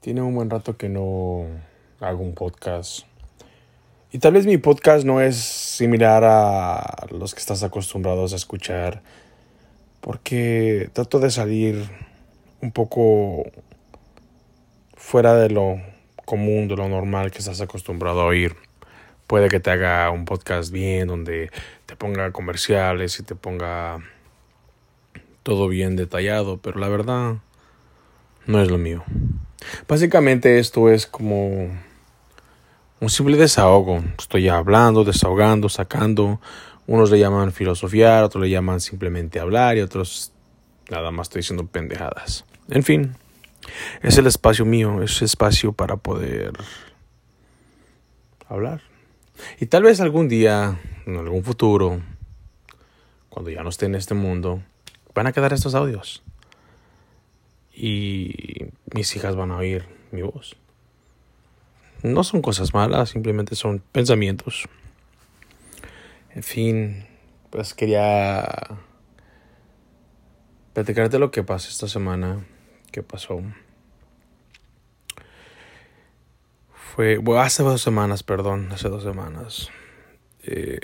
Tiene un buen rato que no hago un podcast. Y tal vez mi podcast no es similar a los que estás acostumbrados a escuchar. Porque trato de salir un poco fuera de lo común, de lo normal que estás acostumbrado a oír. Puede que te haga un podcast bien, donde te ponga comerciales y te ponga todo bien detallado, pero la verdad no es lo mío. Básicamente esto es como un simple desahogo. Estoy hablando, desahogando, sacando. Unos le llaman filosofiar, otros le llaman simplemente hablar y otros nada más estoy diciendo pendejadas. En fin, es el espacio mío, es espacio para poder hablar. Y tal vez algún día, en algún futuro, cuando ya no esté en este mundo, van a quedar estos audios y mis hijas van a oír mi voz. No son cosas malas, simplemente son pensamientos. En fin, pues quería platicarte lo que pasó esta semana, qué pasó. Fue, bueno, hace dos semanas, perdón, hace dos semanas. Eh,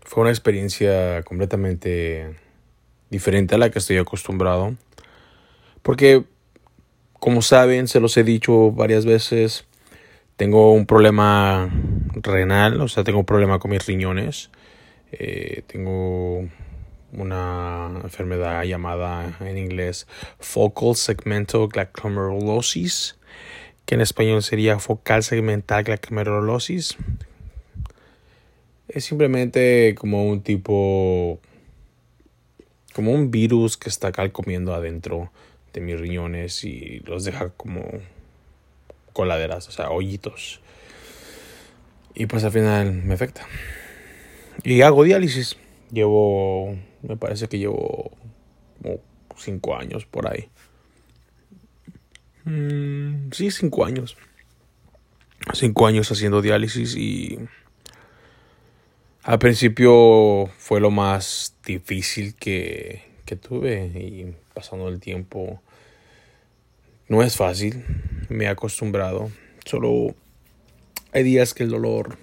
fue una experiencia completamente diferente a la que estoy acostumbrado. Porque, como saben, se los he dicho varias veces, tengo un problema renal, o sea, tengo un problema con mis riñones. Eh, tengo una enfermedad llamada en inglés focal segmental glomerulosis, que en español sería focal segmental glomerulosis. Es simplemente como un tipo como un virus que está comiendo adentro de mis riñones y los deja como coladeras, o sea, hoyitos. Y pues al final me afecta. Y hago diálisis. Llevo, me parece que llevo como cinco años por ahí. Mm, sí, cinco años. Cinco años haciendo diálisis y al principio fue lo más difícil que, que tuve y pasando el tiempo no es fácil, me he acostumbrado. Solo hay días que el dolor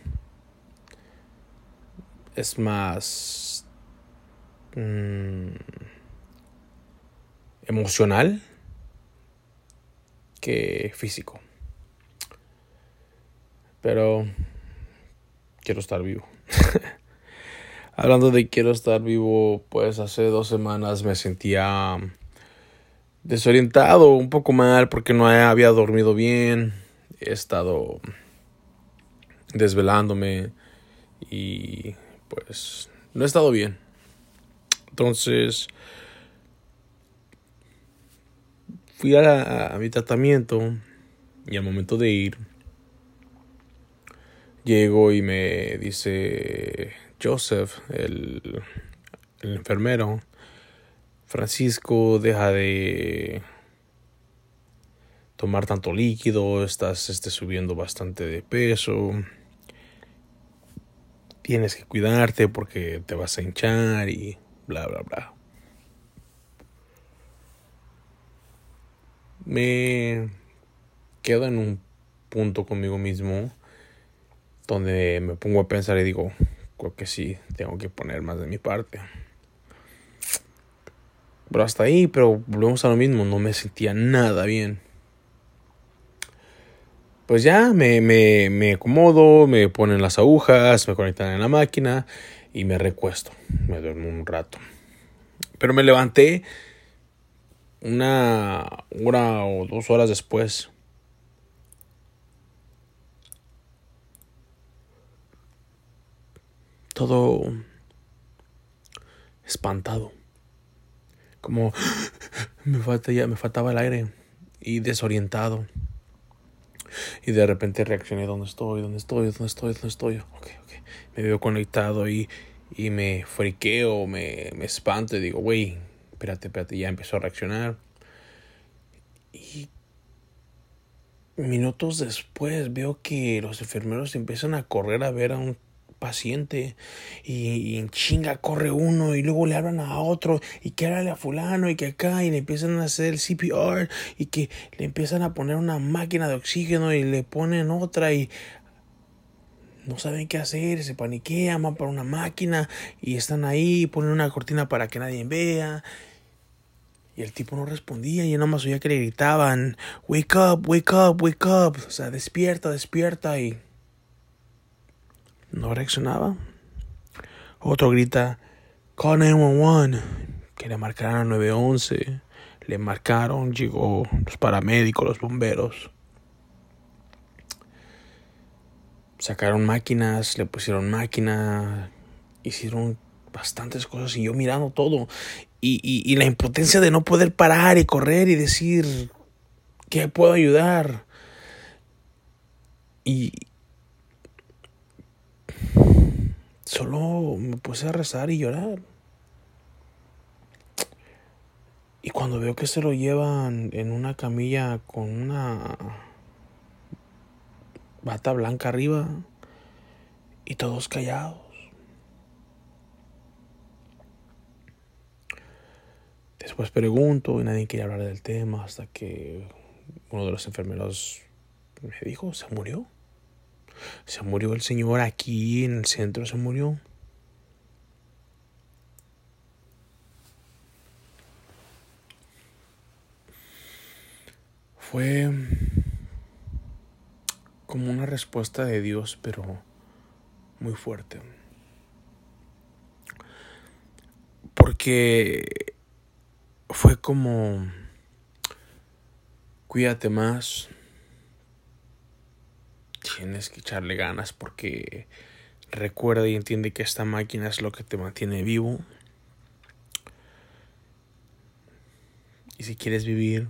es más mmm, emocional que físico. Pero quiero estar vivo. Hablando de quiero estar vivo, pues hace dos semanas me sentía desorientado, un poco mal porque no había dormido bien. He estado desvelándome y pues no he estado bien. Entonces fui a, mi tratamiento y al momento de ir Llego y me dice Joseph, el, enfermero, Francisco, deja de tomar tanto líquido, estás este, subiendo bastante de peso, tienes que cuidarte porque te vas a hinchar y bla, bla, bla. Me quedo en un punto conmigo mismo donde me pongo a pensar y digo, creo que sí, tengo que poner más de mi parte. Pero hasta ahí, pero volvemos a lo mismo, no me sentía nada bien. Pues ya me, me, me acomodo, me ponen las agujas, me conectan en la máquina y me recuesto, me duermo un rato. Pero me levanté una hora o dos horas después todo espantado. Como me, falta ya, me faltaba el aire y desorientado. Y de repente reaccioné, ¿dónde estoy? ¿Dónde estoy? ¿Dónde estoy? ¿Dónde estoy? Ok, ok. Me veo conectado y, y me friqueo, me, me espanto y digo, güey, espérate, espérate, ya empezó a reaccionar. Y minutos después veo que los enfermeros empiezan a correr a ver a un impaciente y, en chinga corre uno y luego le hablan a otro y que háblale a fulano y que acá y le empiezan a hacer el CPR y que le empiezan a poner una máquina de oxígeno y le ponen otra y no saben qué hacer, se paniquean, van para una máquina y están ahí, ponen una cortina para que nadie vea. Y el tipo no respondía y yo más oía que le gritaban, wake up, wake up, wake up, o sea, despierta, despierta y no reaccionaba. Otro grita, call 911, que le marcaron a 911, le marcaron, llegó los paramédicos, los bomberos. sacaron máquinas, le pusieron máquina, hicieron bastantes cosas y yo mirando todo. Y, y, la impotencia de no poder parar y correr y decir que puedo ayudar. Y solo me puse a rezar y llorar. Y cuando veo que se lo llevan en una camilla con una bata blanca arriba y todos callados. Después pregunto y nadie quiere hablar del tema hasta que uno de los enfermeros me dijo, se murió. Se murió el señor aquí en el centro, se murió. Fue como una respuesta de Dios, pero muy fuerte. Porque fue como, cuídate más, tienes que echarle ganas porque recuerda y entiende que esta máquina es lo que te mantiene vivo. Y si quieres vivir,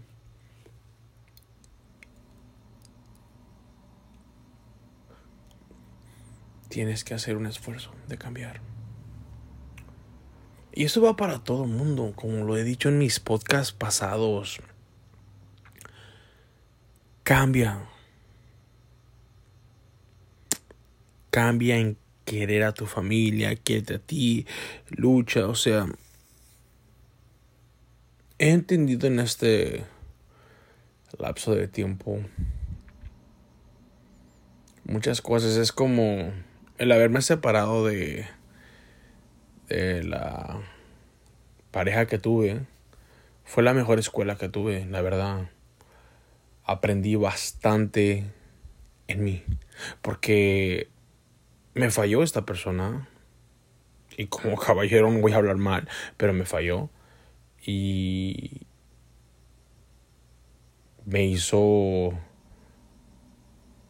tienes que hacer un esfuerzo de cambiar. Y eso va para todo el mundo, como lo he dicho en mis podcasts pasados. Cambia. Cambia en querer a tu familia, quiere a ti, lucha, o sea, he entendido en este lapso de tiempo muchas cosas. Es como el haberme separado de, de la pareja que tuve fue la mejor escuela que tuve, la verdad. Aprendí bastante en mí. Porque me falló esta persona. Y como caballero no voy a hablar mal, pero me falló. Y me hizo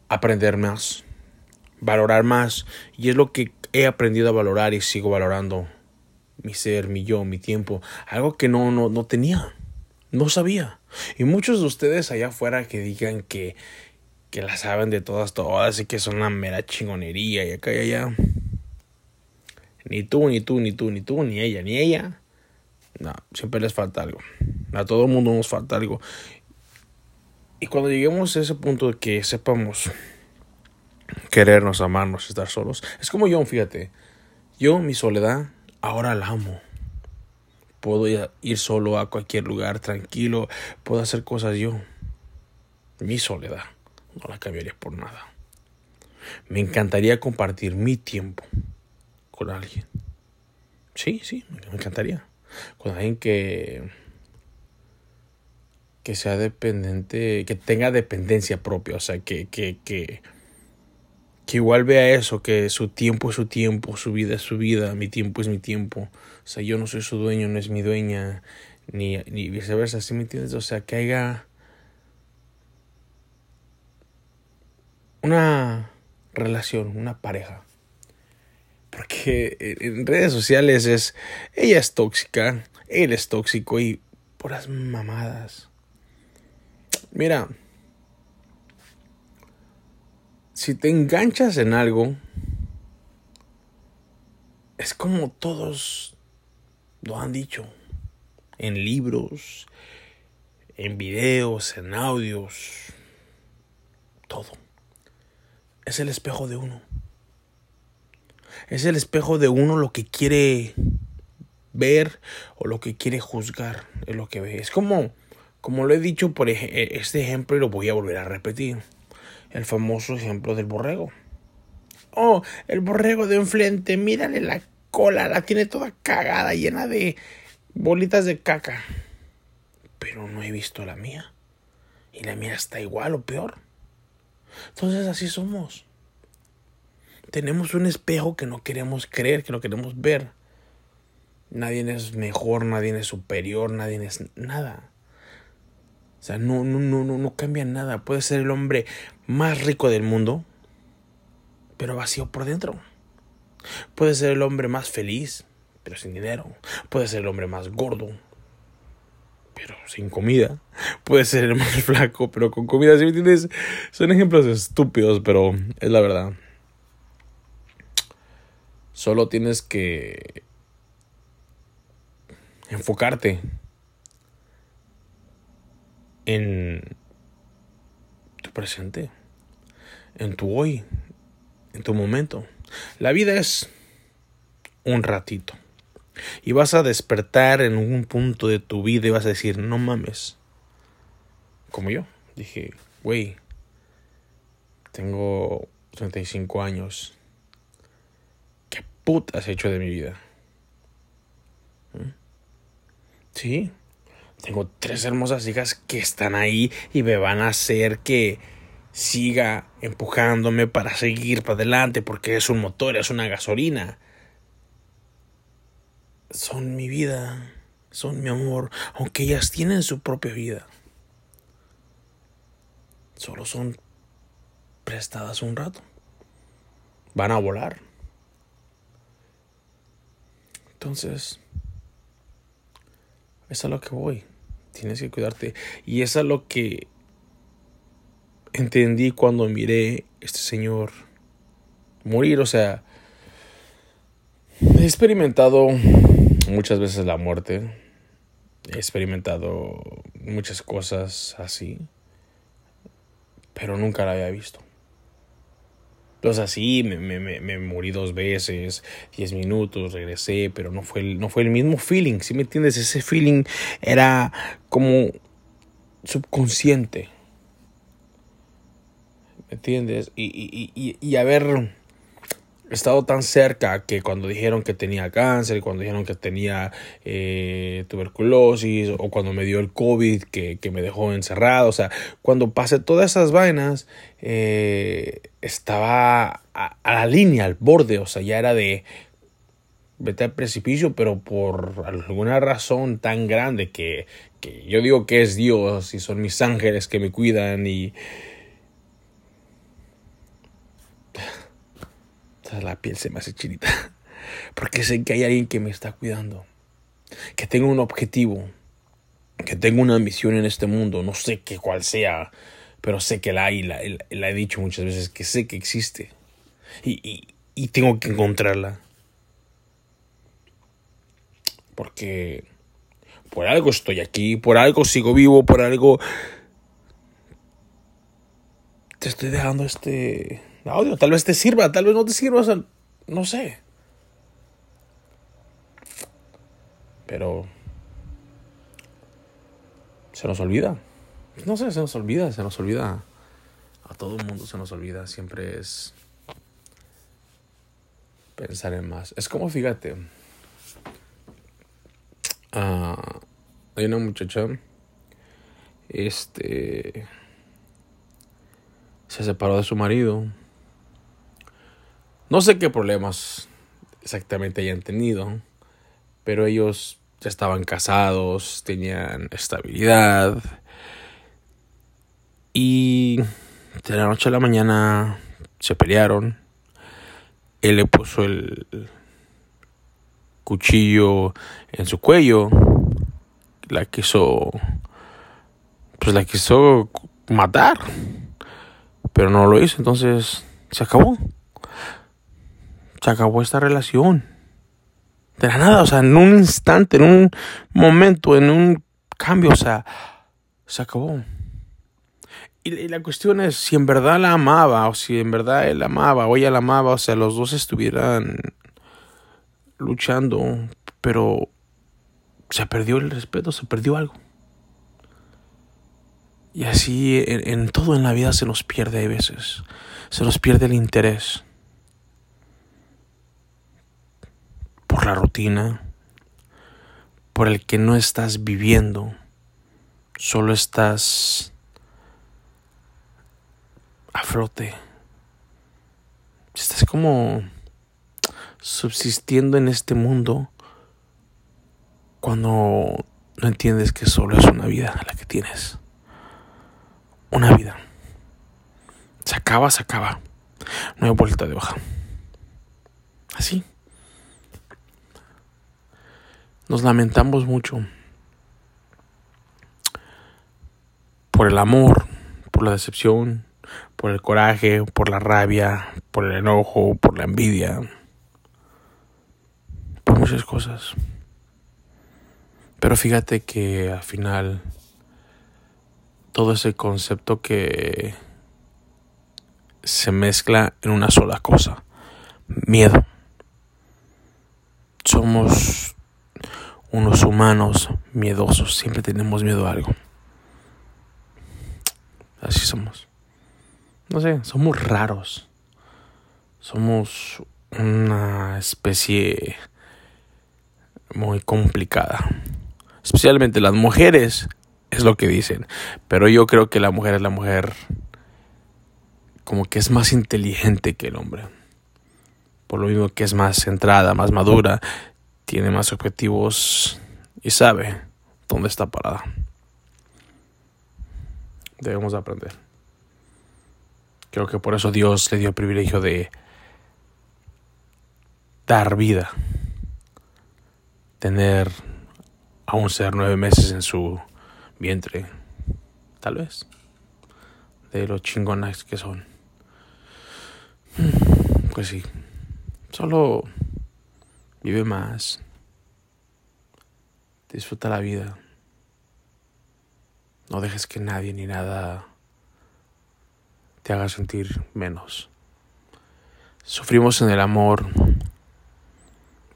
aprender más valorar más. Y es lo que he aprendido a valorar y sigo valorando. Mi ser, mi yo, mi tiempo. Algo que no, no, no tenía. No sabía. Y muchos de ustedes allá afuera que digan que, que la saben de todas, todas y que son una mera chingonería y acá y allá. Ni tú, ni tú, ni tú, ni tú, ni ella, ni ella. No, siempre les falta algo. A todo el mundo nos falta algo. Y cuando lleguemos a ese punto de que sepamos querernos, amarnos, estar solos. Es como yo, fíjate. Yo, mi soledad, ahora la amo. Puedo ir solo a cualquier lugar tranquilo. Puedo hacer cosas yo. Mi soledad. No la cambiaría por nada. Me encantaría compartir mi tiempo con alguien. Sí, sí, me encantaría. Con alguien que que sea dependiente, que tenga dependencia propia, o sea, que, que, que, que igual vea eso, que su tiempo es su tiempo, su vida es su vida, mi tiempo es mi tiempo. O sea, yo no soy su dueño, no es mi dueña, ni, ni viceversa, ¿sí me entiendes? O sea, que haya una relación, una pareja. Porque en redes sociales es, ella es tóxica, él es tóxico y por las mamadas. Mira, si te enganchas en algo, es como todos lo han dicho, en libros, en videos, en audios, todo. Es el espejo de uno. Es el espejo de uno lo que quiere ver o lo que quiere juzgar es lo que ve. Es como, como lo he dicho por este ejemplo y lo voy a volver a repetir. El famoso ejemplo del borrego. Oh, el borrego de enfrente, mírale la cola, la tiene toda cagada, llena de bolitas de caca. Pero no he visto la mía. Y la mía está igual o peor. Entonces así somos. Tenemos un espejo que no queremos creer, que no queremos ver. Nadie es mejor, nadie es superior, nadie es nada. O sea, no, no, no, no, no cambia nada. Puede ser el hombre más rico del mundo, pero vacío por dentro. Puede ser el hombre más feliz, pero sin dinero. Puede ser el hombre más gordo, pero sin comida. Puede ser más flaco, pero con comida. ¿Sí me entiendes? Son ejemplos estúpidos, pero es la verdad. Solo tienes que enfocarte en tu presente, en tu hoy, en tu momento. La vida es un ratito. Y vas a despertar en un punto de tu vida y vas a decir, no mames. Como yo. Dije, güey, tengo 35 años. ¿Qué puta has hecho de mi vida? ¿Mm? Sí. Tengo tres hermosas hijas que están ahí y me van a hacer que siga empujándome para seguir para adelante porque es un motor, es una gasolina son mi vida, son mi amor, aunque ellas tienen su propia vida. Solo son prestadas un rato. Van a volar. Entonces, es a lo que voy. Tienes que cuidarte. Y es a lo que entendí cuando miré a este señor morir. O sea, he experimentado muchas veces la muerte. He experimentado muchas cosas así, pero nunca la había visto. Entonces así me, me, me, morí dos veces, diez minutos, regresé, pero no fue, el, no fue el mismo feeling, ¿sí me entiendes? Ese feeling era como subconsciente. ¿Me entiendes? Y, y, y, y a ver he estado tan cerca que cuando dijeron que tenía cáncer, cuando dijeron que tenía eh, tuberculosis o cuando me dio el COVID que, me dejó encerrado, o sea, cuando pasé todas esas vainas, eh, estaba a, la línea, al borde, o sea, ya era de vete al precipicio, pero por alguna razón tan grande que, que yo digo que es Dios y son mis ángeles que me cuidan y la piel se me hace chinita. Porque sé que hay alguien que me está cuidando. Que tengo un objetivo. Que tengo una misión en este mundo. No sé qué cuál sea. Pero sé que la hay. La, he dicho muchas veces. Que sé que existe. Y, y tengo que encontrarla. Porque por algo estoy aquí. Por algo sigo vivo. Por algo te estoy dejando este audio. Tal vez te sirva, tal vez no te sirva, no sé. Pero se nos olvida. No sé, se nos olvida, se nos olvida. A todo el mundo se nos olvida. Siempre es pensar en más. Es como, fíjate, ah, hay una muchacha, este, se separó de su marido no sé qué problemas exactamente hayan tenido, pero ellos ya estaban casados, tenían estabilidad. Y de la noche a la mañana se pelearon. Él le puso el cuchillo en su cuello. La quiso. Pues la quiso matar. Pero no lo hizo, entonces se acabó se acabó esta relación. De la nada, o sea, en un instante, en un momento, en un cambio, o sea, se acabó. y, la cuestión es si en verdad la amaba o si en verdad él amaba o ella la amaba, o sea, los dos estuvieran luchando, pero se perdió el respeto, se perdió algo. Y así en, todo en la vida se nos pierde a veces, se nos pierde el interés por la rutina, por el que no estás viviendo, solo estás a flote. Estás como subsistiendo en este mundo cuando no entiendes que solo es una vida la que tienes. Una vida. Se acaba, se acaba. No hay vuelta de hoja. Así. Nos lamentamos mucho por el amor, por la decepción, por el coraje, por la rabia, por el enojo, por la envidia, por muchas cosas. Pero fíjate que al final todo ese concepto que se mezcla en una sola cosa, miedo. Somos unos humanos miedosos, siempre tenemos miedo a algo. Así somos no sé, somos raros. Somos una especie muy complicada. Especialmente las mujeres, es lo que dicen. Pero yo creo que la mujer es la mujer como que es más inteligente que el hombre. Por lo mismo que es más centrada, más madura, tiene más objetivos y sabe dónde está parada. Debemos aprender. Creo que por eso Dios le dio el privilegio de dar vida, tener a un ser nueve meses en su vientre, tal vez, de los chingonas que son. Pues sí, solo vive más, disfruta la vida, no dejes que nadie ni nada te haga sentir menos. Sufrimos en el amor,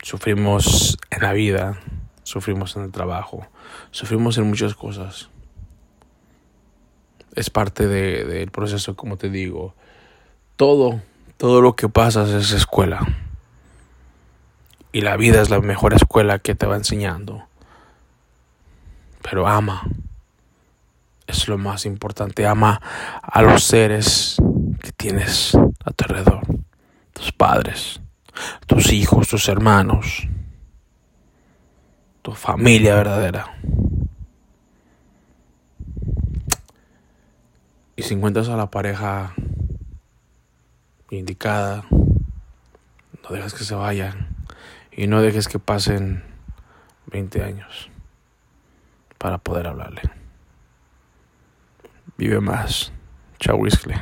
sufrimos en la vida, sufrimos en el trabajo, sufrimos en muchas cosas. Es parte del de, proceso, como te digo. Todo, todo lo que pasas es escuela. Y la vida es la mejor escuela que te va enseñando. Pero ama es lo más importante. Ama a los seres que tienes a tu alrededor. Tus padres, tus hijos, tus hermanos, tu familia verdadera. Y si encuentras a la pareja indicada, no dejes que se vayan y no dejes que pasen 20 años para poder hablarle vive más. Chao, Whisky.